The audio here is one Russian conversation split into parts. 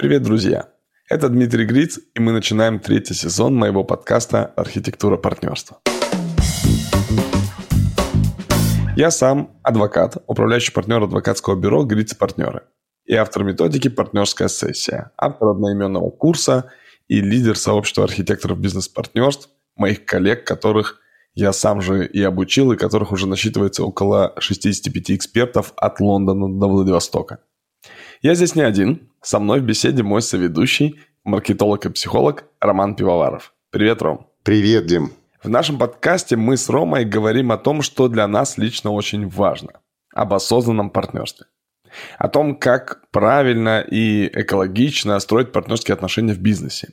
Привет, друзья! Это Дмитрий Гриц, и мы начинаем третий сезон моего подкаста «Архитектура партнерства». Я сам адвокат, управляющий партнер адвокатского бюро «Гриц партнеры» и автор методики «Партнерская сессия», автор одноименного курса и лидер сообщества архитекторов бизнес-партнерств, моих коллег, которых я сам же и обучил, и которых уже насчитывается около 65 экспертов от Лондона до Владивостока. Я здесь не один. Со мной в беседе мой соведущий, маркетолог и психолог Роман Пивоваров. Привет, Ром. Привет, Дим. В нашем подкасте мы с Ромой говорим о том, что для нас лично очень важно. Об осознанном партнерстве. О том, как правильно и экологично строить партнерские отношения в бизнесе.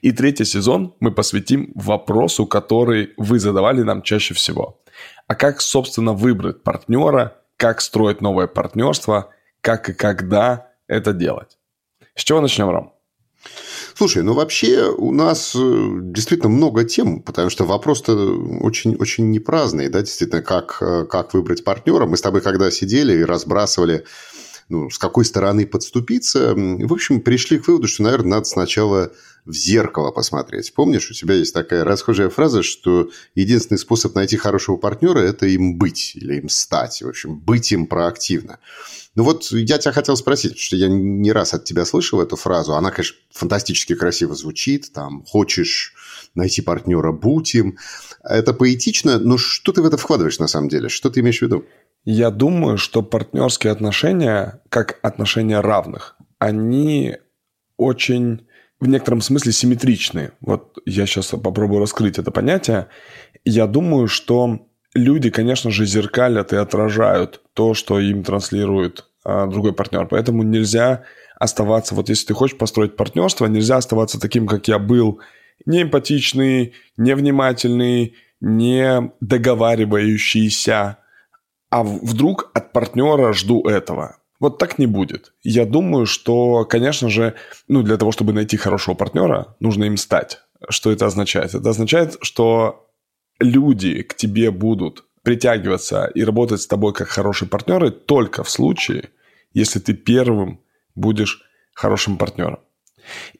И третий сезон мы посвятим вопросу, который вы задавали нам чаще всего. А как, собственно, выбрать партнера, как строить новое партнерство, как и когда это делать. С чего начнем, Ром? Слушай, ну вообще у нас э, действительно много тем, потому что вопрос-то очень, очень непраздный, да, действительно, как, э, как выбрать партнера. Мы с тобой когда сидели и разбрасывали ну, с какой стороны подступиться. В общем, пришли к выводу, что, наверное, надо сначала в зеркало посмотреть. Помнишь, у тебя есть такая расхожая фраза, что единственный способ найти хорошего партнера – это им быть или им стать. В общем, быть им проактивно. Ну вот я тебя хотел спросить, что я не раз от тебя слышал эту фразу. Она, конечно, фантастически красиво звучит. Там, хочешь найти партнера – будь им. Это поэтично, но что ты в это вкладываешь на самом деле? Что ты имеешь в виду? Я думаю, что партнерские отношения, как отношения равных, они очень в некотором смысле симметричны. Вот я сейчас попробую раскрыть это понятие. Я думаю, что люди, конечно же, зеркалят и отражают то, что им транслирует а, другой партнер. Поэтому нельзя оставаться, вот если ты хочешь построить партнерство, нельзя оставаться таким, как я был, неэмпатичный, невнимательный, не договаривающийся, а вдруг от партнера жду этого. Вот так не будет. Я думаю, что, конечно же, ну, для того, чтобы найти хорошего партнера, нужно им стать. Что это означает? Это означает, что люди к тебе будут притягиваться и работать с тобой как хорошие партнеры только в случае, если ты первым будешь хорошим партнером.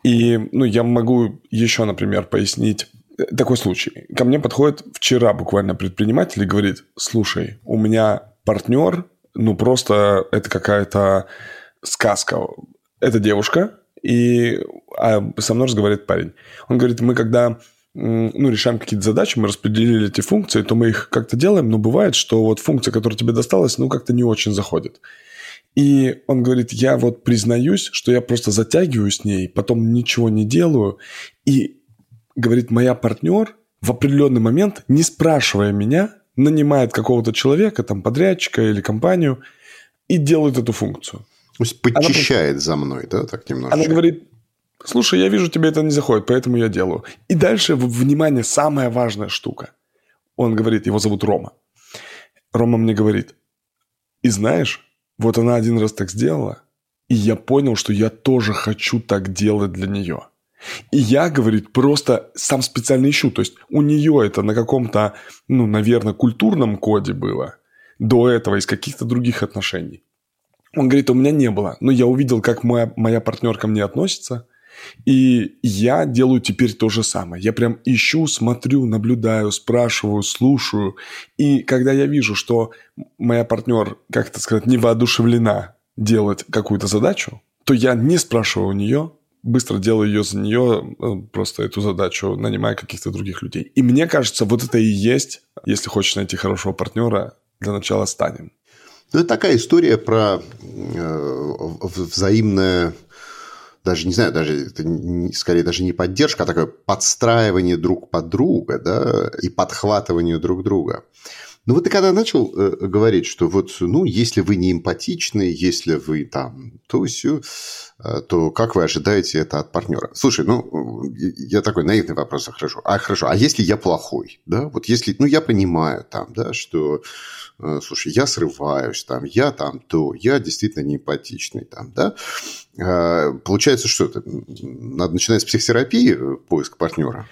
И ну, я могу еще, например, пояснить такой случай. Ко мне подходит вчера буквально предприниматель и говорит, слушай, у меня партнер, ну просто это какая-то сказка. Это девушка, и а со мной разговаривает парень. Он говорит, мы когда ну, решаем какие-то задачи, мы распределили эти функции, то мы их как-то делаем, но бывает, что вот функция, которая тебе досталась, ну, как-то не очень заходит. И он говорит, я вот признаюсь, что я просто затягиваю с ней, потом ничего не делаю, и говорит, моя партнер в определенный момент, не спрашивая меня, нанимает какого-то человека, там, подрядчика или компанию, и делает эту функцию. То есть подчищает она, за мной, да, так немножко? Она говорит, слушай, я вижу, тебе это не заходит, поэтому я делаю. И дальше, внимание, самая важная штука. Он говорит, его зовут Рома. Рома мне говорит, и знаешь, вот она один раз так сделала, и я понял, что я тоже хочу так делать для нее. И я, говорит, просто сам специально ищу. То есть у нее это на каком-то, ну, наверное, культурном коде было до этого из каких-то других отношений. Он говорит, у меня не было. Но я увидел, как моя, моя партнер ко мне относится. И я делаю теперь то же самое. Я прям ищу, смотрю, наблюдаю, спрашиваю, слушаю. И когда я вижу, что моя партнер, как это сказать, не воодушевлена делать какую-то задачу, то я не спрашиваю у нее, быстро делаю ее за нее, э, просто эту задачу, нанимая каких-то других людей. И мне кажется, вот это и есть, если хочешь найти хорошего партнера, для начала станем. Ну, это такая история про э, взаимное даже не знаю, даже это скорее даже не поддержка, а такое подстраивание друг под друга, да, и подхватывание друг друга. Ну вот ты когда начал э, говорить, что вот, ну, если вы не эмпатичны, если вы там то все, э, то как вы ожидаете это от партнера? Слушай, ну, я такой наивный вопрос хорошо. А хорошо, а если я плохой, да? Вот если, ну, я понимаю там, да, что, э, слушай, я срываюсь там, я там то, я действительно не эмпатичный там, да? Э, получается, что это? Надо начинать с психотерапии э, поиск партнера?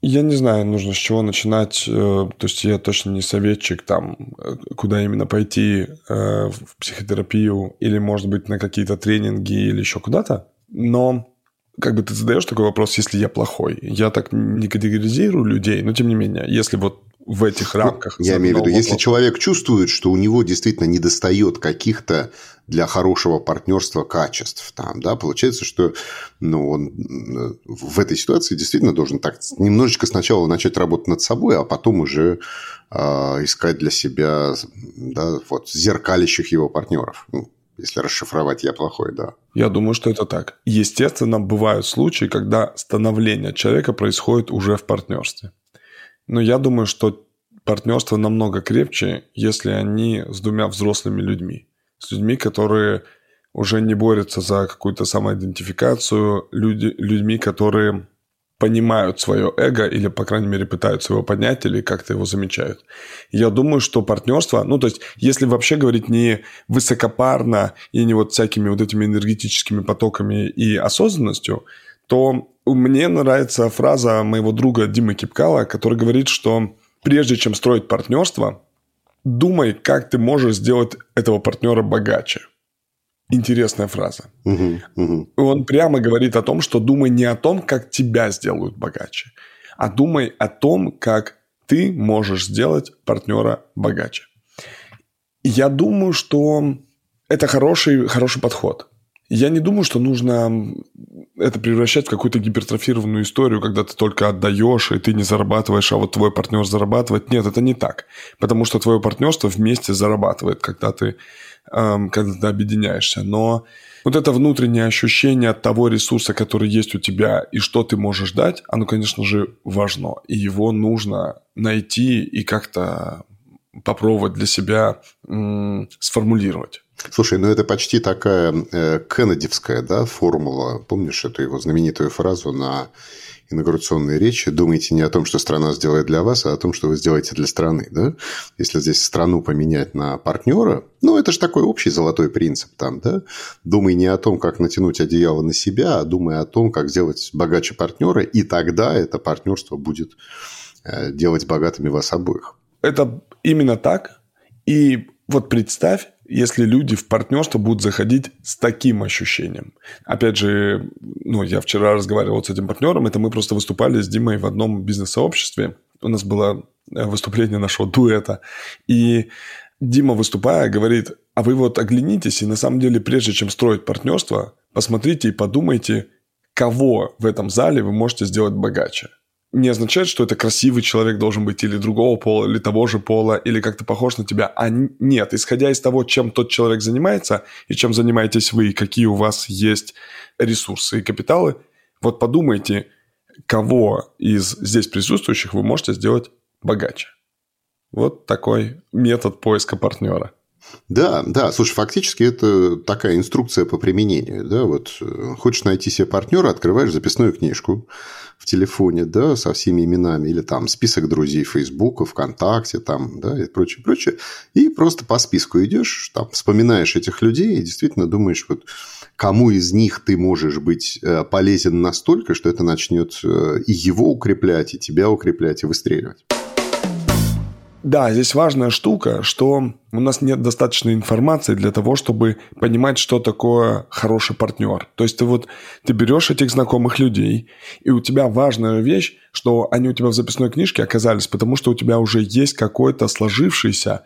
Я не знаю, нужно с чего начинать. Э, то есть я точно не советчик там, э, куда именно пойти э, в психотерапию или, может быть, на какие-то тренинги или еще куда-то. Но как бы ты задаешь такой вопрос, если я плохой. Я так не категоризирую людей, но тем не менее, если вот в этих ну, рамках. Я имею в виду, если человек чувствует, что у него действительно недостает каких-то для хорошего партнерства качеств, там, да, получается, что ну, он в этой ситуации действительно должен так немножечко сначала начать работать над собой, а потом уже э, искать для себя да, вот, зеркалищих его партнеров. Ну, если расшифровать «я плохой», да. Я думаю, что это так. Естественно, бывают случаи, когда становление человека происходит уже в партнерстве. Но я думаю, что партнерство намного крепче, если они с двумя взрослыми людьми. С людьми, которые уже не борются за какую-то самоидентификацию, люди, людьми, которые понимают свое эго или, по крайней мере, пытаются его поднять или как-то его замечают. Я думаю, что партнерство, ну, то есть, если вообще говорить не высокопарно и не вот всякими вот этими энергетическими потоками и осознанностью, то мне нравится фраза моего друга Димы Кипкала, который говорит, что прежде чем строить партнерство, думай, как ты можешь сделать этого партнера богаче. Интересная фраза. Угу, угу. Он прямо говорит о том, что думай не о том, как тебя сделают богаче, а думай о том, как ты можешь сделать партнера богаче. Я думаю, что это хороший, хороший подход. Я не думаю, что нужно это превращать в какую-то гипертрофированную историю, когда ты только отдаешь, и ты не зарабатываешь, а вот твой партнер зарабатывает. Нет, это не так. Потому что твое партнерство вместе зарабатывает, когда ты когда ты объединяешься. Но вот это внутреннее ощущение от того ресурса, который есть у тебя и что ты можешь дать, оно, конечно же, важно. И его нужно найти и как-то попробовать для себя м- сформулировать. Слушай, ну это почти такая э, кеннедивская да, формула. Помнишь эту его знаменитую фразу на инаугурационной речи думайте не о том, что страна сделает для вас, а о том, что вы сделаете для страны. Да? Если здесь страну поменять на партнера, ну, это же такой общий золотой принцип там, да? Думай не о том, как натянуть одеяло на себя, а думай о том, как сделать богаче партнера, и тогда это партнерство будет э, делать богатыми вас обоих. Это именно так. И вот представь, если люди в партнерство будут заходить с таким ощущением. Опять же, ну, я вчера разговаривал с этим партнером, это мы просто выступали с Димой в одном бизнес-сообществе. У нас было э, выступление нашего дуэта. И Дима, выступая, говорит, а вы вот оглянитесь, и на самом деле, прежде чем строить партнерство, посмотрите и подумайте, кого в этом зале вы можете сделать богаче не означает, что это красивый человек должен быть или другого пола, или того же пола, или как-то похож на тебя. А нет, исходя из того, чем тот человек занимается, и чем занимаетесь вы, и какие у вас есть ресурсы и капиталы, вот подумайте, кого из здесь присутствующих вы можете сделать богаче. Вот такой метод поиска партнера. Да, да, слушай, фактически это такая инструкция по применению. Да? Вот э, хочешь найти себе партнера, открываешь записную книжку в телефоне, да, со всеми именами, или там список друзей Фейсбука, ВКонтакте, там, да, и прочее, прочее, и просто по списку идешь, там, вспоминаешь этих людей и действительно думаешь, вот кому из них ты можешь быть э, полезен настолько, что это начнет э, и его укреплять, и тебя укреплять, и выстреливать. Да, здесь важная штука, что у нас нет достаточной информации для того, чтобы понимать, что такое хороший партнер. То есть ты вот ты берешь этих знакомых людей, и у тебя важная вещь, что они у тебя в записной книжке оказались, потому что у тебя уже есть какой-то сложившийся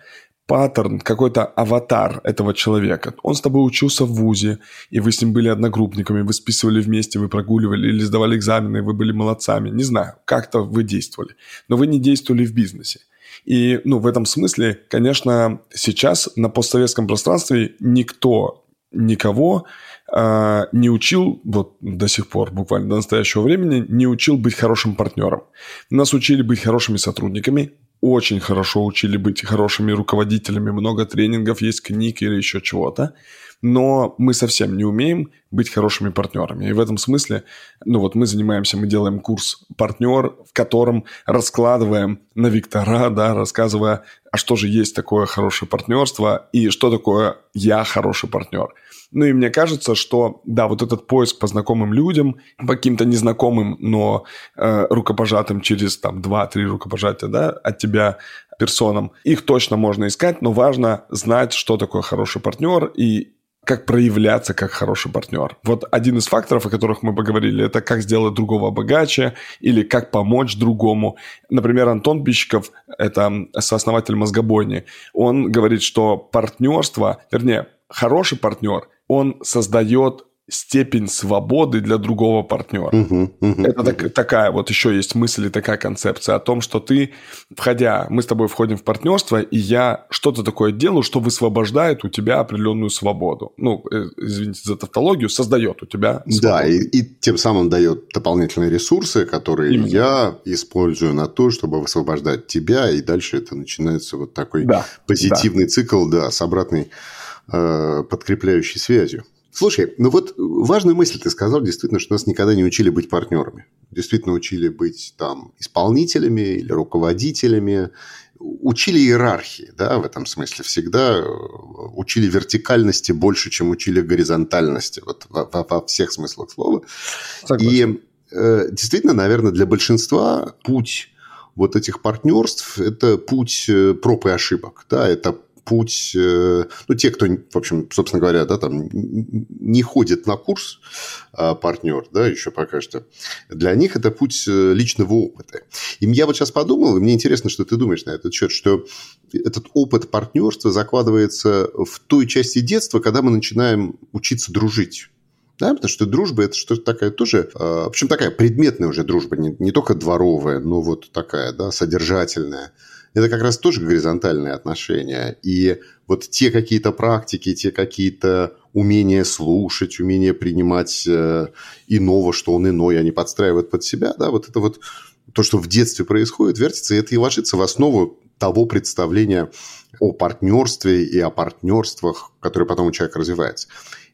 паттерн, какой-то аватар этого человека. Он с тобой учился в ВУЗе, и вы с ним были одногруппниками, вы списывали вместе, вы прогуливали или сдавали экзамены, вы были молодцами. Не знаю, как-то вы действовали. Но вы не действовали в бизнесе. И, ну, в этом смысле, конечно, сейчас на постсоветском пространстве никто никого э, не учил, вот до сих пор, буквально до настоящего времени, не учил быть хорошим партнером. Нас учили быть хорошими сотрудниками, очень хорошо учили быть хорошими руководителями, много тренингов, есть книг или еще чего-то но мы совсем не умеем быть хорошими партнерами. И в этом смысле, ну вот мы занимаемся, мы делаем курс «Партнер», в котором раскладываем на Виктора, да, рассказывая, а что же есть такое хорошее партнерство и что такое «я хороший партнер». Ну и мне кажется, что, да, вот этот поиск по знакомым людям, по каким-то незнакомым, но э, рукопожатым через там 2-3 рукопожатия, да, от тебя персонам, их точно можно искать, но важно знать, что такое хороший партнер и как проявляться как хороший партнер. Вот один из факторов, о которых мы поговорили, это как сделать другого богаче или как помочь другому. Например, Антон Пищиков, это сооснователь мозгобойни, он говорит, что партнерство, вернее, хороший партнер, он создает степень свободы для другого партнера. Угу, угу, Это так, такая вот еще есть мысль и такая концепция о том, что ты, входя, мы с тобой входим в партнерство, и я что-то такое делаю, что высвобождает у тебя определенную свободу. Ну, э, извините за тавтологию, создает у тебя свободу. Да, и, и тем самым дает дополнительные ресурсы, которые Именно. я использую на то, чтобы высвобождать тебя, и дальше это начинается вот такой да, позитивный да. цикл, да, с обратной э, подкрепляющей связью. Слушай, ну вот важную мысль ты сказал, действительно, что нас никогда не учили быть партнерами. Действительно учили быть там исполнителями или руководителями, учили иерархии, да, в этом смысле всегда э, учили вертикальности больше, чем учили горизонтальности, вот во, во, во всех смыслах слова. Согласен. И э, действительно, наверное, для большинства путь вот этих партнерств – это путь э, проб и ошибок, да, это путь, э, ну, те, кто, в общем, собственно говоря, да, там не ходит на курс а, партнер, да, еще пока что, для них это путь э, личного опыта. И я вот сейчас подумал, и мне интересно, что ты думаешь на этот счет, что этот опыт партнерства закладывается в той части детства, когда мы начинаем учиться дружить. Да, потому что дружба это что-то такая тоже, э, в общем, такая предметная уже дружба, не, не только дворовая, но вот такая, да, содержательная это как раз тоже горизонтальные отношения. И вот те какие-то практики, те какие-то умения слушать, умения принимать э, иного, что он иной, они подстраивают под себя, да, вот это вот то, что в детстве происходит, вертится, и это и ложится в основу того представления о партнерстве и о партнерствах, которые потом у человека развивается.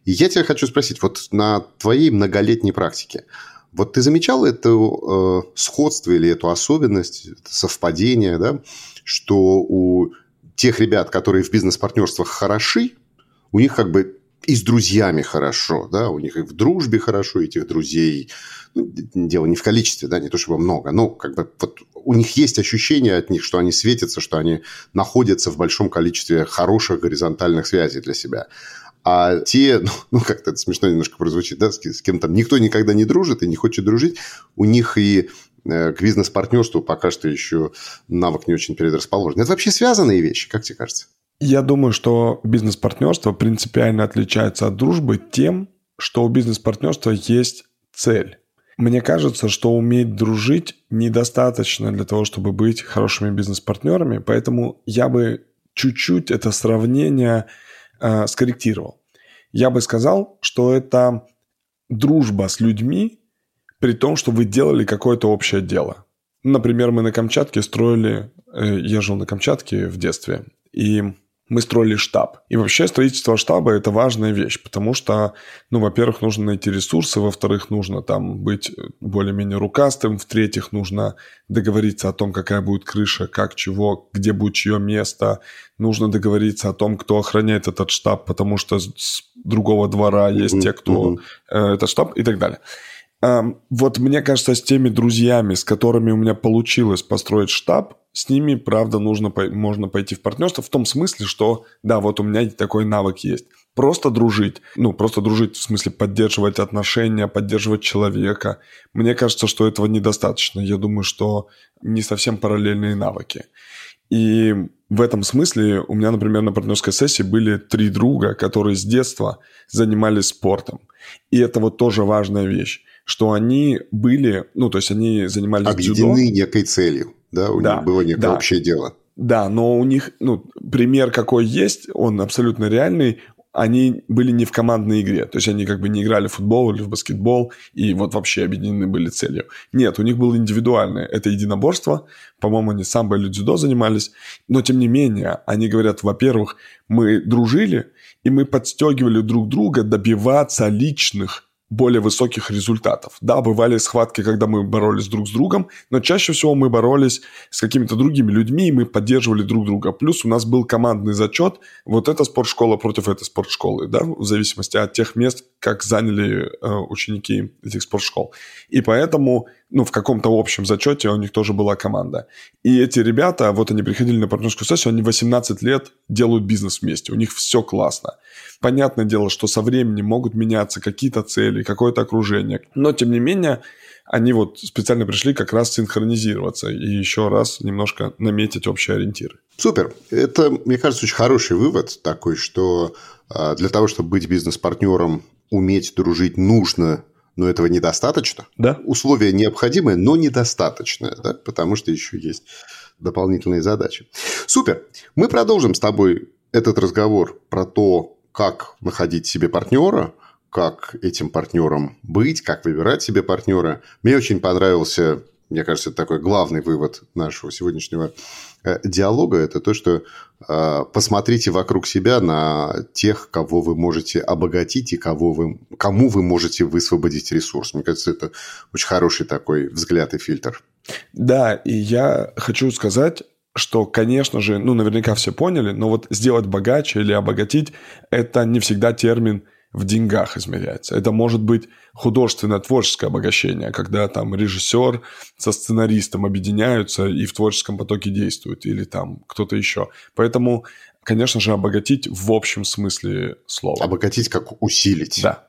И я тебя хочу спросить, вот на твоей многолетней практике, вот ты замечал это э, сходство или эту особенность, это совпадение, да, что у тех ребят, которые в бизнес-партнерствах хороши, у них как бы и с друзьями хорошо, да, у них и в дружбе хорошо, этих друзей. Ну, дело не в количестве, да, не то чтобы много, но как бы вот у них есть ощущение от них, что они светятся, что они находятся в большом количестве хороших горизонтальных связей для себя. А те, ну, ну как-то это смешно немножко прозвучит, да, с, с кем там никто никогда не дружит и не хочет дружить, у них и э, к бизнес-партнерству пока что еще навык не очень предрасположен. Это вообще связанные вещи, как тебе кажется? Я думаю, что бизнес-партнерство принципиально отличается от дружбы тем, что у бизнес-партнерства есть цель. Мне кажется, что уметь дружить недостаточно для того, чтобы быть хорошими бизнес-партнерами, поэтому я бы чуть-чуть это сравнение э, скорректировал. Я бы сказал, что это дружба с людьми, при том, что вы делали какое-то общее дело. Например, мы на Камчатке строили, э, я жил на Камчатке в детстве, и мы строили штаб. И вообще строительство штаба – это важная вещь, потому что, ну, во-первых, нужно найти ресурсы, во-вторых, нужно там быть более-менее рукастым, в-третьих, нужно договориться о том, какая будет крыша, как, чего, где будет чье место, нужно договориться о том, кто охраняет этот штаб, потому что с другого двора есть mm-hmm. те, кто э, этот штаб и так далее. Вот мне кажется, с теми друзьями, с которыми у меня получилось построить штаб, с ними, правда, нужно, можно пойти в партнерство в том смысле, что, да, вот у меня такой навык есть. Просто дружить, ну, просто дружить в смысле поддерживать отношения, поддерживать человека. Мне кажется, что этого недостаточно. Я думаю, что не совсем параллельные навыки. И в этом смысле у меня, например, на партнерской сессии были три друга, которые с детства занимались спортом. И это вот тоже важная вещь что они были, ну, то есть они занимались Объединены дзюдо. некой целью, да, у да, них было некое да. общее дело. Да, но у них, ну, пример какой есть, он абсолютно реальный, они были не в командной игре. То есть они как бы не играли в футбол или в баскетбол и вот вообще объединены были целью. Нет, у них было индивидуальное. Это единоборство. По-моему, они самбо или дзюдо занимались. Но тем не менее, они говорят, во-первых, мы дружили, и мы подстегивали друг друга добиваться личных более высоких результатов. Да, бывали схватки, когда мы боролись друг с другом, но чаще всего мы боролись с какими-то другими людьми, и мы поддерживали друг друга. Плюс у нас был командный зачет, вот эта спортшкола против этой спортшколы, да, в зависимости от тех мест, как заняли э, ученики этих спортшкол. И поэтому, ну, в каком-то общем зачете у них тоже была команда. И эти ребята, вот они приходили на партнерскую сессию, они 18 лет делают бизнес вместе, у них все классно. Понятное дело, что со временем могут меняться какие-то цели, какое-то окружение. Но, тем не менее, они вот специально пришли как раз синхронизироваться и еще раз немножко наметить общие ориентиры. Супер. Это, мне кажется, очень хороший вывод такой, что а, для того, чтобы быть бизнес-партнером, уметь дружить нужно, но этого недостаточно. Да. Условия необходимые, но недостаточные, да? потому что еще есть дополнительные задачи. Супер. Мы продолжим с тобой этот разговор про то, как находить себе партнера, как этим партнером быть, как выбирать себе партнера. Мне очень понравился, мне кажется, это такой главный вывод нашего сегодняшнего э, диалога, это то, что э, посмотрите вокруг себя на тех, кого вы можете обогатить и кого вы, кому вы можете высвободить ресурс. Мне кажется, это очень хороший такой взгляд и фильтр. Да, и я хочу сказать, что, конечно же, ну, наверняка все поняли, но вот сделать богаче или обогатить – это не всегда термин – в деньгах измеряется. Это может быть художественно-творческое обогащение, когда там режиссер со сценаристом объединяются и в творческом потоке действуют, или там кто-то еще. Поэтому, конечно же, обогатить в общем смысле слова. Обогатить как усилить. Да.